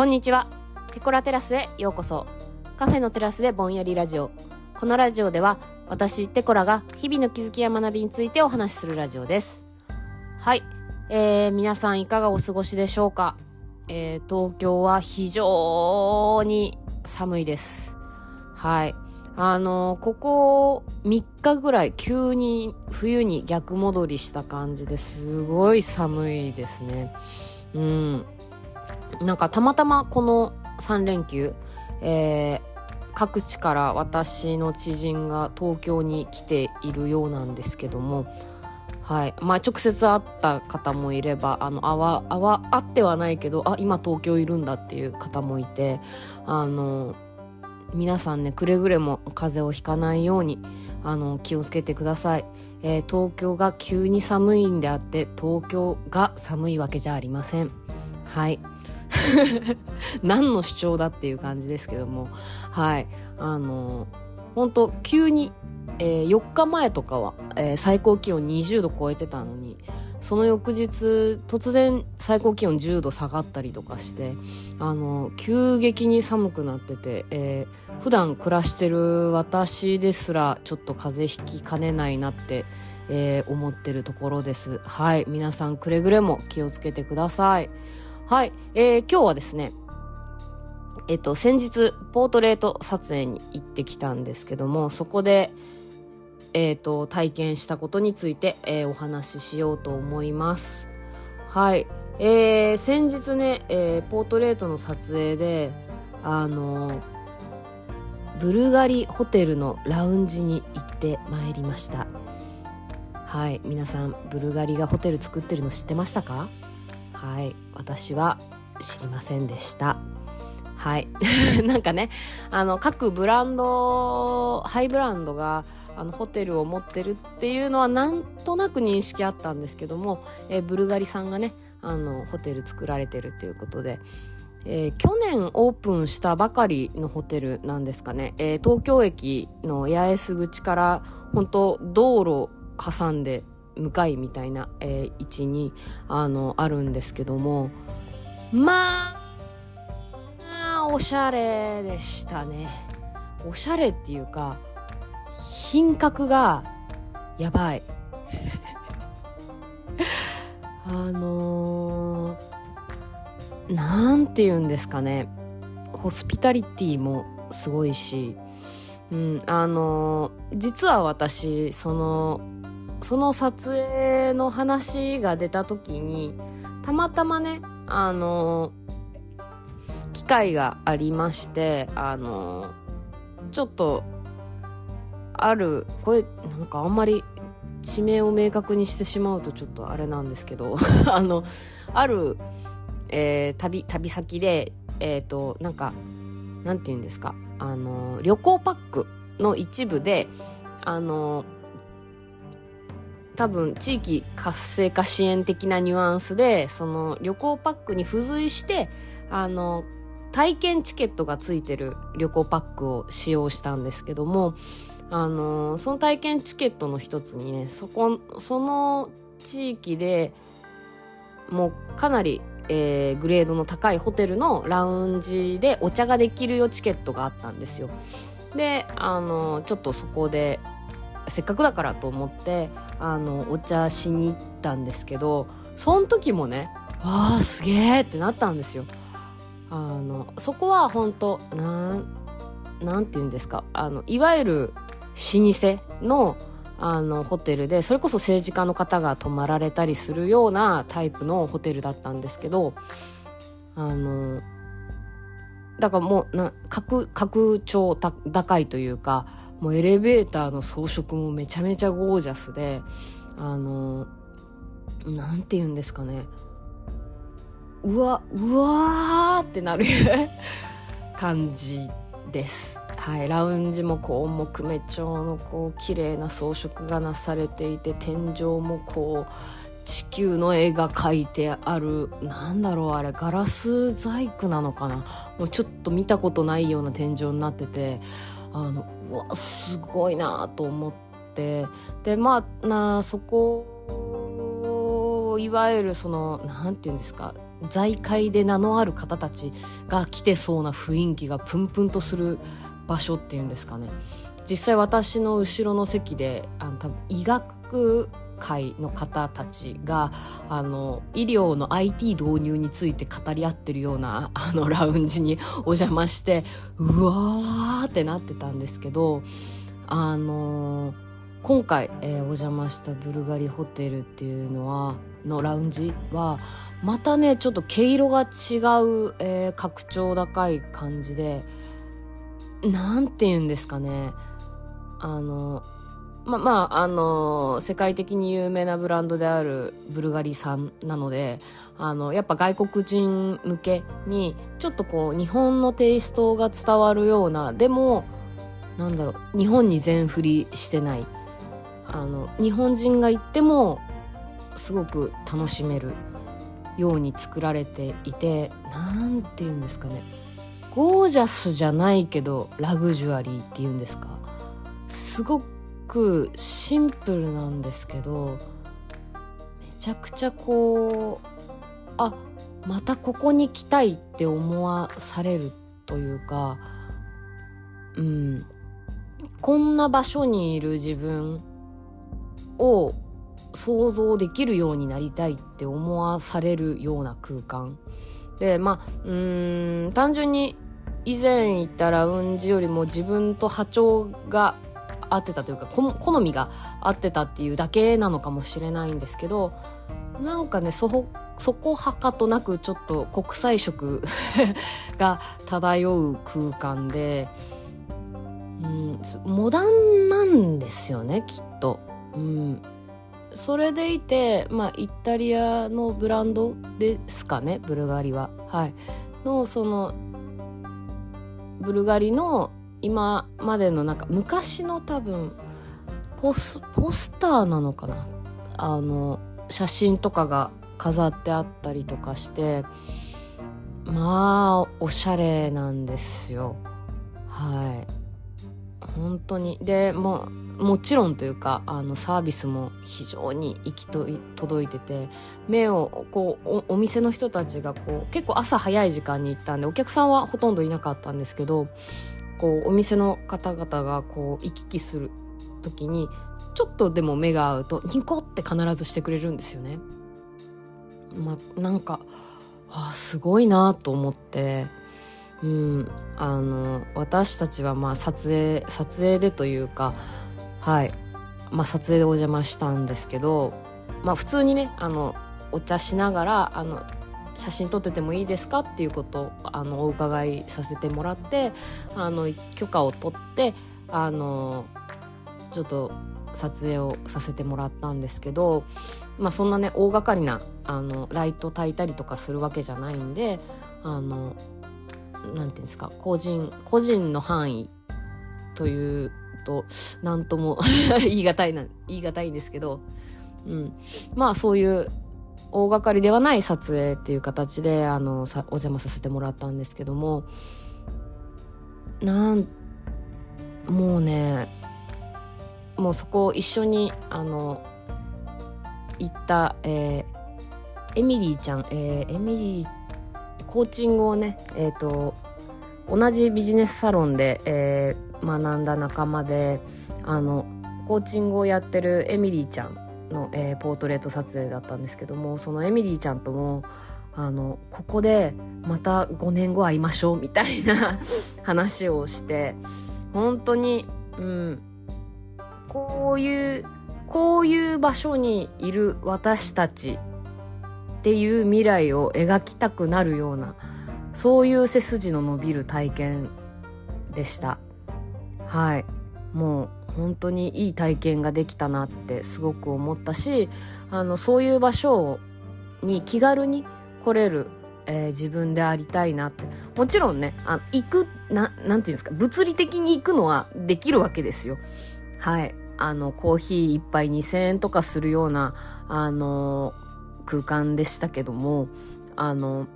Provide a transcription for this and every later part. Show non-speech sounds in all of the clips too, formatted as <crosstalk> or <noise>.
こんにちは。テコラテラスへようこそ。カフェのテラスでぼんやりラジオ。このラジオでは、私、テコラが日々の気づきや学びについてお話しするラジオです。はい。えー、皆さんいかがお過ごしでしょうかえー、東京は非常に寒いです。はい。あのここ3日ぐらい急に冬に逆戻りした感じですごい寒いですね。うん。なんかたまたまこの3連休、えー、各地から私の知人が東京に来ているようなんですけども、はい。まあ、直接会った方もいればあのあわあわ会ってはないけどあ今東京いるんだっていう方もいてあの皆さんねくれぐれも風邪をひかないようにあの気をつけてください、えー、東京が急に寒いんであって東京が寒いわけじゃありません。はい。<laughs> 何の主張だっていう感じですけども。はい。あの本当急に、えー、4日前とかは、えー、最高気温20度超えてたのにその翌日突然最高気温10度下がったりとかしてあの急激に寒くなってて、えー、普段暮らしてる私ですらちょっと風邪ひきかねないなって、えー、思ってるところです。はい。皆さんくれぐれも気をつけてください。はい、えー、今日はですねえっと、先日、ポートレート撮影に行ってきたんですけども、そこで、えっ、と、体験したことについて、えー、お話ししようと思います。はい。えー、先日ね、えー、ポートレートの撮影で、あのブルガリホテルのラウンジに行ってまいりました。はい。皆さん、ブルガリがホテル作ってるの知ってましたか？はい。私は知りませんでした。はい。<laughs> なんかね、あの、各ブランド、ハイブランドが、あの、ホテルを持ってるっていうのはなんとなく認識あったんですけども、え、ブルガリさんがね、あの、ホテル作られてるということで、えー、去年オープンしたばかりのホテルなんですかね、えー、東京駅の八重洲口から本当道路挟んで向かいみたいな、えー、位置にあのあるんですけどもまあおしゃれでしたね。おしゃれっていうか品格がやばい。<laughs> あのー、なんて言うんですかね。ホスピタリティもすごいし、うん、あのー、実は私そのその撮影の話が出た時にたまたまねあの機会がありましてあのちょっとあるこれなんかあんまり地名を明確にしてしまうとちょっとあれなんですけど <laughs> あのある、えー、旅旅先でえっ、ー、となんかなんて言うんですかあの旅行パックの一部であの多分地域活性化支援的なニュアンスでその旅行パックに付随してあの体験チケットがついてる旅行パックを使用したんですけども、あの、その体験チケットの一つにね、そこ、その地域でもうかなり、えー、グレードの高いホテルのラウンジでお茶ができるよチケットがあったんですよ。で、あの、ちょっとそこで、せっかくだからと思って、あの、お茶しに行ったんですけど、その時もね、わあ、すげえってなったんですよ。あのそこは本当なんなんて言うんですかあのいわゆる老舗のあのホテルでそれこそ政治家の方が泊まられたりするようなタイプのホテルだったんですけどあのだからもうな格格調高いというかもうエレベーターの装飾もめちゃめちゃゴージャスであのなんて言うんですかね。うわうわーってなる <laughs> 感じです。はいラウンジもこう木目調のこう綺麗な装飾がなされていて天井もこう地球の絵が描いてあるなんだろうあれガラス細工なのかな。もうちょっと見たことないような天井になっててあのうわすごいなと思って。でまあなそこをいわゆるその何て言うんですか財界で名のある方たちが来てそうな雰囲気がプンプンとする場所っていうんですかね。実際私の後ろの席であの多分医学会の方たちがあの医療の IT 導入について語り合ってるようなあのラウンジにお邪魔してうわーってなってたんですけどあの今回、えー、お邪魔したブルガリホテルっていうのはのラウンジはまたねちょっと毛色が違う、えー、格調高い感じでなんて言うんですかね。あのま、まあ、あの、世界的に有名なブランドであるブルガリさんなので、あの、やっぱ外国人向けに、ちょっとこう、日本のテイストが伝わるような、でも、なんだろう、日本に全振りしてない、あの、日本人が行っても、すごく楽しめるように作られていて、なんて言うんですかね。ゴージャスじゃないけど、ラグジュアリーっていうんですか。すごくくシンプルなんですけどめちゃくちゃこうあまたここに来たいって思わされるというかうん。こんな場所にいる自分を想像できるようになりたいって思わされるような空間。でまあうん単純に以前行ったラウンジよりも自分と波長が合ってたというか好みが合ってたっていうだけなのかもしれないんですけどなんかねそそこはかとなくちょっと国際色 <laughs> が漂う空間で、うん、モダンなんですよねきっと。うんそれでいて、まあ、イタリアのブランドですかねブルガリは。はい、のそのブルガリの今までのなんか昔の多分ポスポスターなのかな？あの写真とかが飾ってあったりとかしてまあおしゃれなんですよ。はい。本当に。でももちろんというかあのサービスも非常に行きと届いてて目をこうお店の人たちがこう結構朝早い時間に行ったんでお客さんはほとんどいなかったんですけどこうお店の方々がこう行き来する時にちょっとでも目が合うとニコって必ずしてくれるんですよね。まなんかあすごいなと思ってうんあの私たちはまあ撮影撮影でというかはいまあ撮影でお邪魔したんですけどまあ普通にねあのお茶しながらあの写真撮っててもいいですかっていうことをあのお伺いさせてもらってあの許可を取ってあのちょっと撮影をさせてもらったんですけど、まあ、そんなね大掛かりなあのライト焚いたりとかするわけじゃないんであのなんていうんですか個人個人の範囲というと何とも <laughs> 言い難いな言い難いんですけど、うん、まあそういう大掛かりではない撮影っていう形であのお邪魔させてもらったんですけどもなんもうねもうそこ一緒にあの行った、えー、エミリーちゃん、えー、エミリーコーチングをねえっ、ー、と同じビジネスサロンで、えー、学んだ仲間であのコーチングをやってるエミリーちゃんの、えー、ポートレート撮影だったんですけどもそのエミリーちゃんともあのここでまた5年後会いましょうみたいな <laughs> 話をして本当にうんこういうこういう場所にいる私たちっていう未来を描きたくなるようなそういう背筋の伸びる体験でした。はい。もう本当にいい体験ができたなってすごく思ったしあのそういう場所に気軽に来れる、えー、自分でありたいなって。もちろんねあの行くななんていうんですか物理的に行くのはできるわけですよ。はい。あのコーヒー1杯2000円とかするようなあの空間でしたけどもあの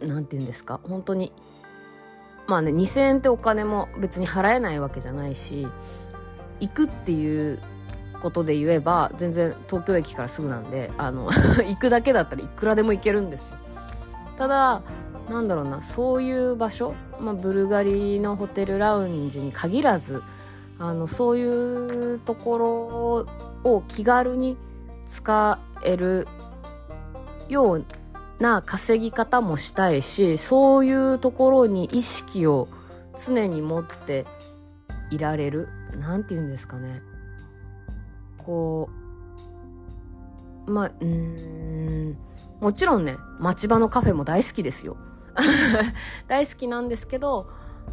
なんて言うんですか本当にまあね2000円ってお金も別に払えないわけじゃないし行くっていうことで言えば全然東京駅からすぐなんであの <laughs> 行くだけだったらいくらでも行けるんですよ。ただなんだろうなそういう場所、まあ、ブルガリのホテルラウンジに限らずあのそういうところを気軽に使えるような稼ぎ方もしたいしそういうところに意識を常に持っていられる何て言うんですかね。こうまあうんもちろんね町場のカフェも大好きですよ。<laughs> 大好きなんですけど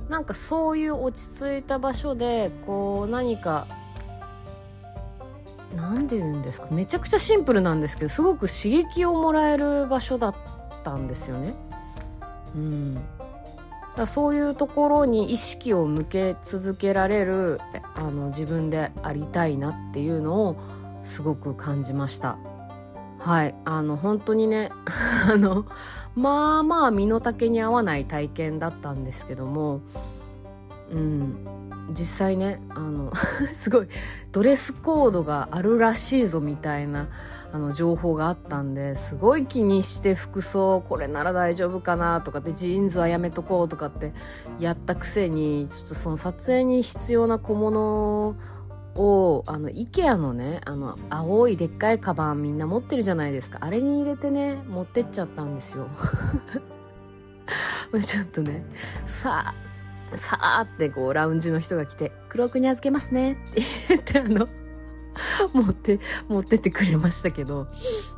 なんかそういう落ち着いた場所でこう何か何で言うんですか？めちゃくちゃシンプルなんですけどすごく刺激をもらえる場所だったんですよね。うん、だそういうところに意識を向け続けられるあの自分でありたいなっていうのをすごく感じました。はいあの本当にね <laughs> あのまあまあ身の丈に合わない体験だったんですけどもうん。実際ねあの <laughs> すごいドレスコードがあるらしいぞみたいなあの情報があったんですごい気にして服装これなら大丈夫かなとかってジーンズはやめとこうとかってやったくせにちょっとその撮影に必要な小物をあの IKEA のねあの青いでっかいカバンみんな持ってるじゃないですか。あれに入れてね持ってっちゃったんですよ。<laughs> ちょっとねさあさあってこうラウンジの人が来て「黒くに預けますね」って言ってあの持って、持ってってくれましたけど、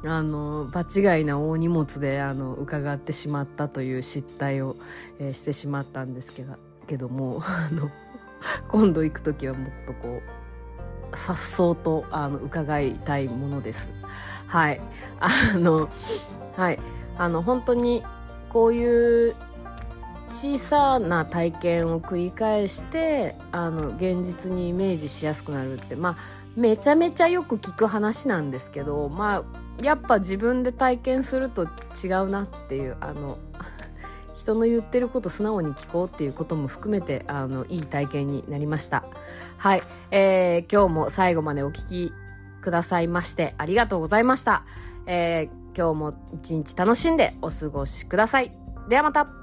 あの、場違いな大荷物で、あの、伺ってしまったという失態を、えー、してしまったんですけど、けども、あの、今度行く時はもっとこう、颯爽とあの伺いたいものです。はい。あの、はい。あの、本当にこういう小さな体験を繰り返してあの現実にイメージしやすくなるってまあめちゃめちゃよく聞く話なんですけどまあやっぱ自分で体験すると違うなっていうあの <laughs> 人の言ってること素直に聞こうっていうことも含めてあのいい体験になりました。はい、えー、今日も最後までお聞きくださいましてありがとうございました、えー、今日も一日楽しんでお過ごしください。ではまた。